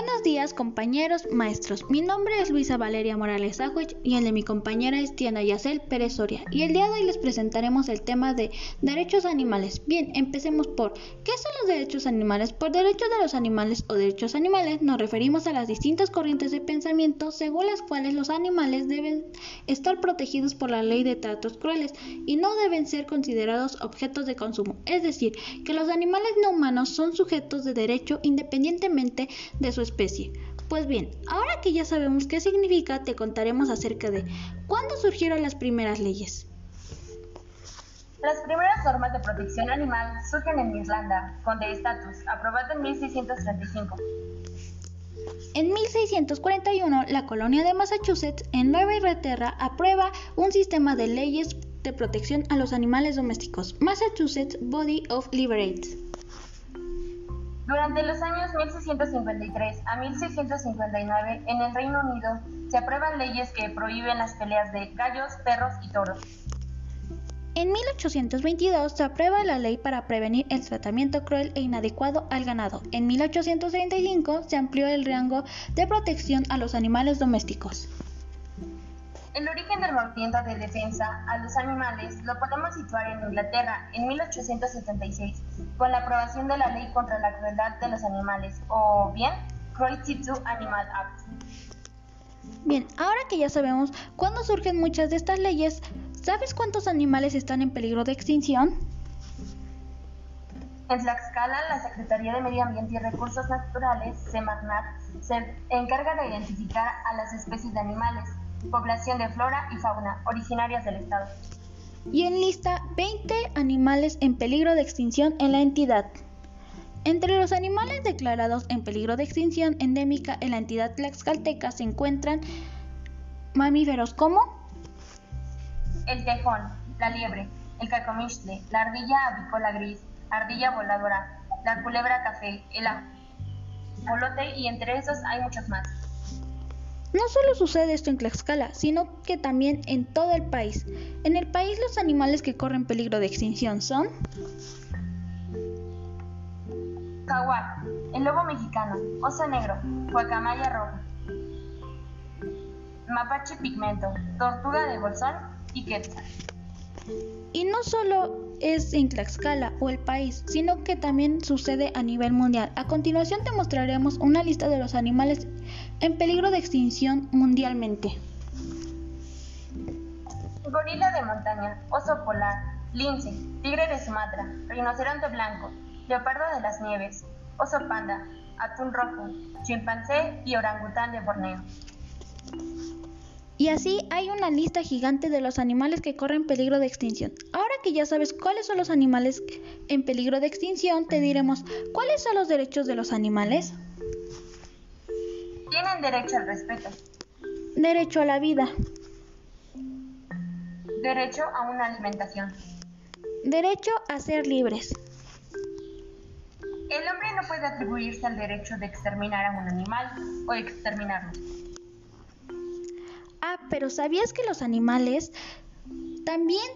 Buenos días compañeros, maestros. Mi nombre es Luisa Valeria Morales Ajuech y el de mi compañera es Tiana Yacel Pérez Soria. Y el día de hoy les presentaremos el tema de derechos animales. Bien, empecemos por ¿qué son los derechos animales? Por derechos de los animales o derechos animales nos referimos a las distintas corrientes de pensamiento según las cuales los animales deben estar protegidos por la ley de tratos crueles y no deben ser considerados objetos de consumo. Es decir, que los animales no humanos son sujetos de derecho independientemente de su especie. Pues bien, ahora que ya sabemos qué significa, te contaremos acerca de cuándo surgieron las primeras leyes. Las primeras normas de protección animal surgen en Irlanda, con de estatus, aprobado en 1635. En 1641, la colonia de Massachusetts, en Nueva Inglaterra, aprueba un sistema de leyes de protección a los animales domésticos, Massachusetts Body of Liberates. Durante los años 1653 a 1659, en el Reino Unido, se aprueban leyes que prohíben las peleas de gallos, perros y toros. En 1822 se aprueba la ley para prevenir el tratamiento cruel e inadecuado al ganado. En 1835 se amplió el rango de protección a los animales domésticos. El origen del movimiento de defensa a los animales lo podemos situar en Inglaterra en 1876, con la aprobación de la Ley contra la Crueldad de los Animales, o bien Cruelty to Animal Act. Bien, ahora que ya sabemos cuándo surgen muchas de estas leyes, ¿sabes cuántos animales están en peligro de extinción? En Tlaxcala, la Secretaría de Medio Ambiente y Recursos Naturales, Semarnat, se encarga de identificar a las especies de animales población de flora y fauna originarias del estado. Y en lista 20 animales en peligro de extinción en la entidad. Entre los animales declarados en peligro de extinción endémica en la entidad tlaxcalteca se encuentran mamíferos como el tejón, la liebre, el cacomixtle, la ardilla avícola gris, ardilla voladora, la culebra café, el ajolote y entre esos hay muchos más. No solo sucede esto en Tlaxcala, sino que también en todo el país. En el país los animales que corren peligro de extinción son jaguar, el lobo mexicano, oso negro, guacamaya roja, mapache pigmento, tortuga de bolsón y quetzal. Y no solo es en Tlaxcala o el país, sino que también sucede a nivel mundial. A continuación te mostraremos una lista de los animales en peligro de extinción mundialmente. Gorila de montaña, oso polar, lince, tigre de Sumatra, rinoceronte blanco, leopardo de las nieves, oso panda, atún rojo, chimpancé y orangután de Borneo. Y así hay una lista gigante de los animales que corren peligro de extinción. Ahora que ya sabes cuáles son los animales en peligro de extinción, te diremos cuáles son los derechos de los animales. Tienen derecho al respeto. Derecho a la vida. Derecho a una alimentación. Derecho a ser libres. El hombre no puede atribuirse al derecho de exterminar a un animal o exterminarlo. Ah, pero ¿sabías que los animales también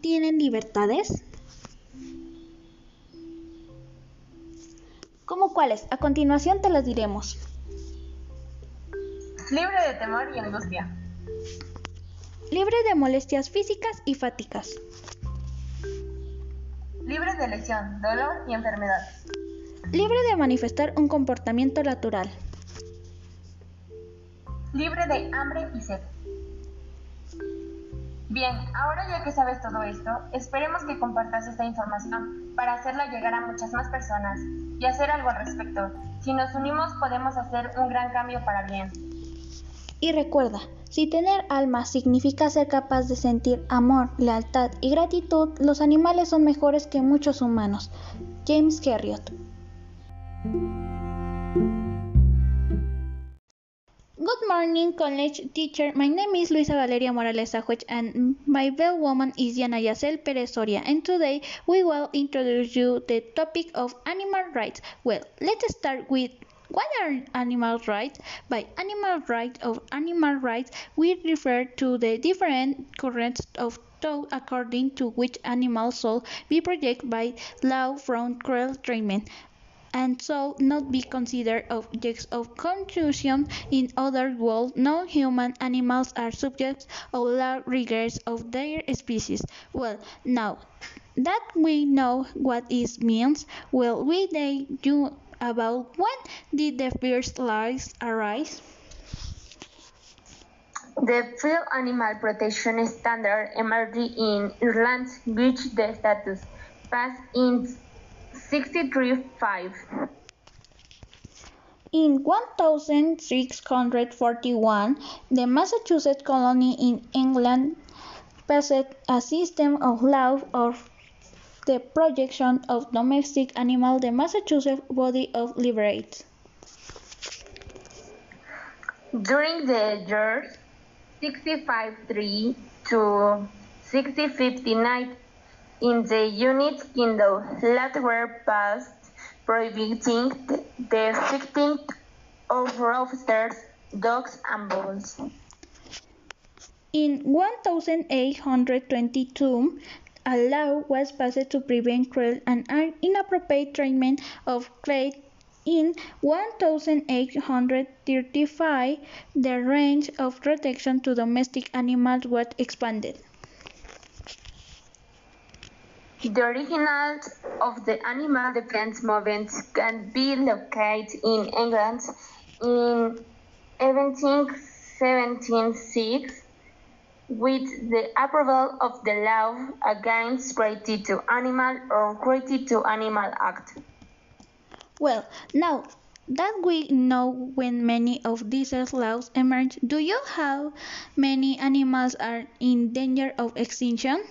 tienen libertades? ¿Cómo cuáles? A continuación te las diremos. Libre de temor y angustia. Libre de molestias físicas y fáticas. Libre de lesión, dolor y enfermedades. Libre de manifestar un comportamiento natural. Libre de hambre y sed. Bien, ahora ya que sabes todo esto, esperemos que compartas esta información para hacerla llegar a muchas más personas y hacer algo al respecto. Si nos unimos podemos hacer un gran cambio para bien. Y recuerda, si tener alma significa ser capaz de sentir amor, lealtad y gratitud, los animales son mejores que muchos humanos. James Herriot. Good morning, college teacher. My name is Luisa Valeria Morales Ajuech, and my bellwoman is Diana Yacel Perez Soria. And today we will introduce you the topic of animal rights. Well, let's start with what are animal rights? By animal rights or animal rights, we refer to the different currents of thought according to which animals should be protected by law from cruel treatment. and so not be considered objects of consumption in other world non-human animals are subjects of law regardless of their species. Well, now that we know what it means, will we tell you about when did the first laws arise? The Field Animal Protection Standard emerged in Ireland, which the status passed in 63.5. In 1641, the Massachusetts colony in England passed a system of law of the projection of domestic animals, the Massachusetts Body of Liberties. During the years 65.3 to 6059 in the United Kingdom, laws were passed prohibiting the fixing of roosters, dogs, and bulls. In 1822, a law was passed to prevent cruel and inappropriate treatment of cats. In 1835, the range of protection to domestic animals was expanded. The originals of the animal defense movement can be located in England in 1776 with the approval of the law against cruelty to animal or cruelty to animal act. Well, now that we know when many of these laws emerged, do you know how many animals are in danger of extinction?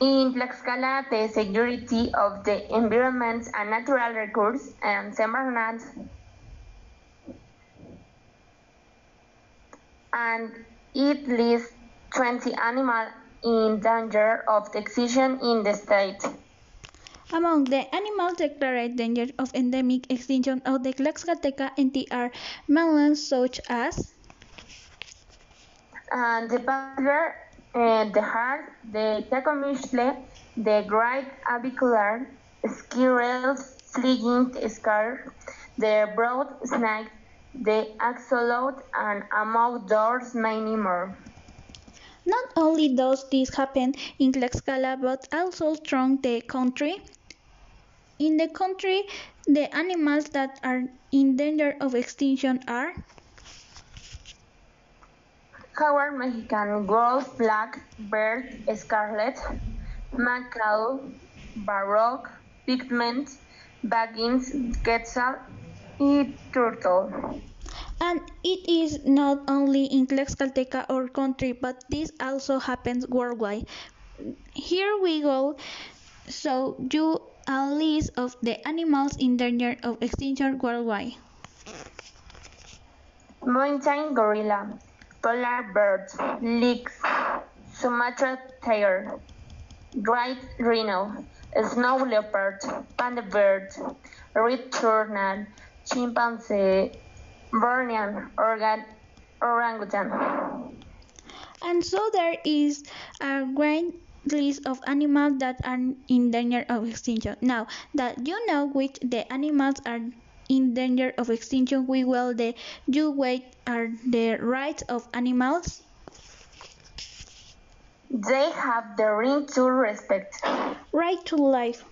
In Tlaxcala, the Security of the Environment and Natural Resources and Semarnat and it lists 20 animals in danger of extinction in the state. Among the animals declared danger of endemic extinction of the Tlaxcalteca entity are melons such as and the badger uh, the hart, the tecumseh, the great avicular squirrel, fleeing scar, the broad snake, the axolotl, and among those many more. Not only does this happen in Tlaxcala, but also throughout the country. In the country, the animals that are in danger of extinction are Jaguar Mexican, wolf, black bear, scarlet, macaw, baroque, pigment, baggins, quetzal, and turtle. And it is not only in Tlaxcalteca or country, but this also happens worldwide. Here we go. So you a list of the animals in danger of extinction worldwide. Mountain gorilla, polar bear, lynx, Sumatra tiger, great rhino, snow leopard, panda bird, red turtle, chimpanzee, Bornean organ, orangutan. And so there is a great list of animals that are in danger of extinction. Now that you know which the animals are in danger of extinction, we will the you wait are the rights of animals. They have the right to respect. Right to life.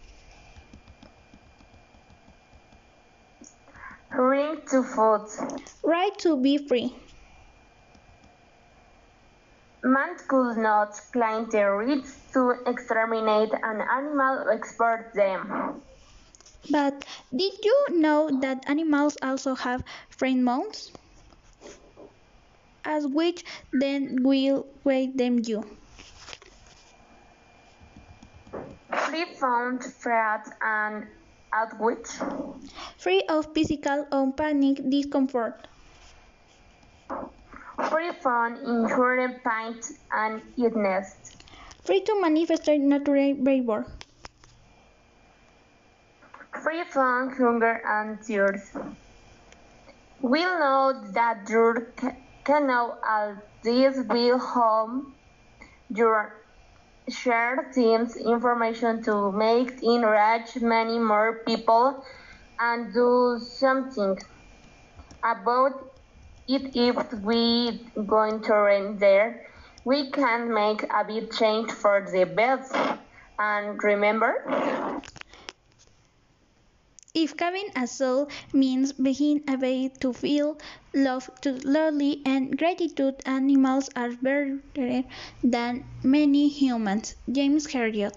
Right to food. Right to be free. Man could not claim the right to exterminate an animal or export them. But did you know that animals also have pheromones? As which then will weigh them you. Free found fret and at which Free of physical or panic discomfort. free from inherent pain and illness. Free to manifest natural behavior. free from hunger and thirst. We know that you ca- cannot all this will harm your share this information to make enrich many more people and do something about it if we going to rent there. We can make a big change for the best. And remember, if having a soul means being able to feel love to lovely and gratitude, animals are better than many humans. James Herriot.